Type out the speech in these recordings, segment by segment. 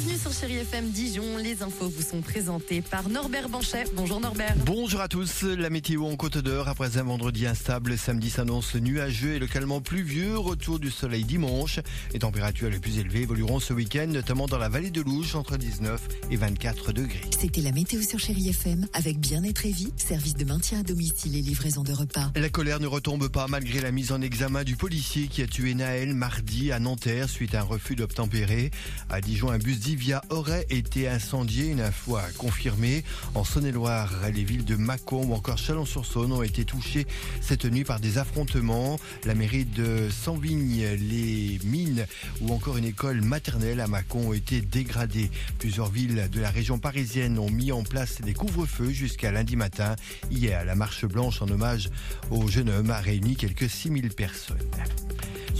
Bienvenue sur Chérie FM Dijon. Les infos vous sont présentées par Norbert Banchet. Bonjour Norbert. Bonjour à tous. La météo en Côte d'Or après un vendredi instable. Samedi s'annonce nuageux et localement pluvieux. Retour du soleil dimanche. Les températures les plus élevées évolueront ce week-end, notamment dans la vallée de Louche, entre 19 et 24 degrés. C'était la météo sur Chérie FM avec Bien-être et Vie, service de maintien à domicile et livraison de repas. La colère ne retombe pas malgré la mise en examen du policier qui a tué Naël mardi à Nanterre suite à un refus d'obtempérer. À Dijon, un bus d'Ivia aurait été incendié une fois confirmé. En Saône-et-Loire, les villes de Mâcon ou encore Chalon-sur-Saône ont été touchées cette nuit par des affrontements. La mairie de Sanvigne, les mines ou encore une école maternelle à Mâcon ont été dégradées. Plusieurs villes de la région parisienne ont mis en place des couvre-feux jusqu'à lundi matin. Hier, la marche blanche en hommage au jeune homme a réuni quelques 6000 personnes.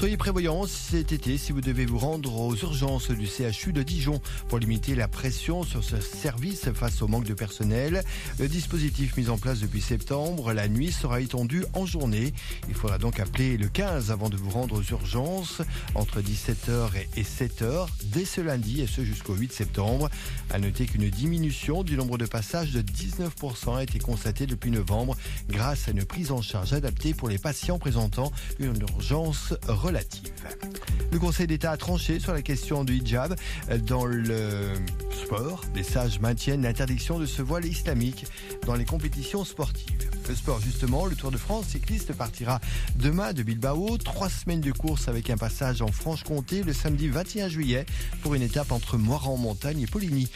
Soyez prévoyants cet été si vous devez vous rendre aux urgences du CHU de Dijon pour limiter la pression sur ce service face au manque de personnel. Le dispositif mis en place depuis septembre, la nuit sera étendu en journée. Il faudra donc appeler le 15 avant de vous rendre aux urgences entre 17h et 7h dès ce lundi et ce jusqu'au 8 septembre. À noter qu'une diminution du nombre de passages de 19% a été constatée depuis novembre grâce à une prise en charge adaptée pour les patients présentant une urgence relative. Le Conseil d'État a tranché sur la question du hijab dans le sport. Les sages maintiennent l'interdiction de ce voile islamique dans les compétitions sportives. Le sport, justement, le Tour de France cycliste partira demain de Bilbao. Trois semaines de course avec un passage en Franche-Comté le samedi 21 juillet pour une étape entre Moiran en montagne et Poligny.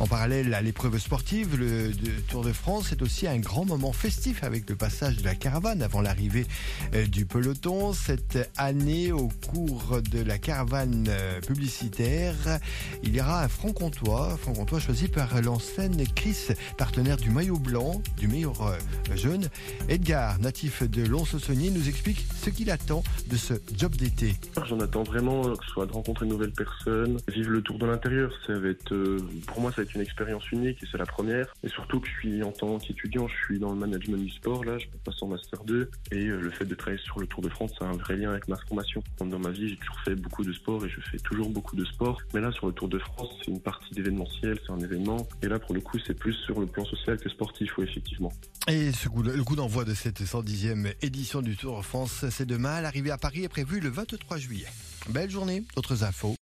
En parallèle à l'épreuve sportive, le Tour de France est aussi un grand moment festif avec le passage de la caravane avant l'arrivée euh, du peloton. Cette année, au cours de la caravane euh, publicitaire, il y aura un franc-comtois, franc-comtois choisi par l'enseigne Chris, partenaire du maillot blanc, du meilleur euh, jeune. Edgar, natif de Lons-Saunier, nous explique ce qu'il attend de ce job d'été. J'en attends vraiment, que ce soit de rencontrer de nouvelles personnes, vivre le tour de l'intérieur. Ça va être, euh, pour moi, ça va être une expérience unique et c'est la première. Et surtout que je suis en tant qu'étudiant, je suis dans le management du sport. Là, je peux passer en master 2 et euh, le fait de travailler sur le Tour de France, ça a un vrai lien avec ma formation. Dans ma vie, j'ai toujours fait beaucoup de sport et je fais toujours beaucoup de sport. Mais là, sur le Tour de France, c'est une partie c'est un événement. Et là, pour le coup, c'est plus sur le plan social que sportif, oui, effectivement. Et le coup d'envoi de cette 110e édition du Tour de France, c'est demain. L'arrivée à Paris est prévue le 23 juillet. Belle journée, d'autres infos.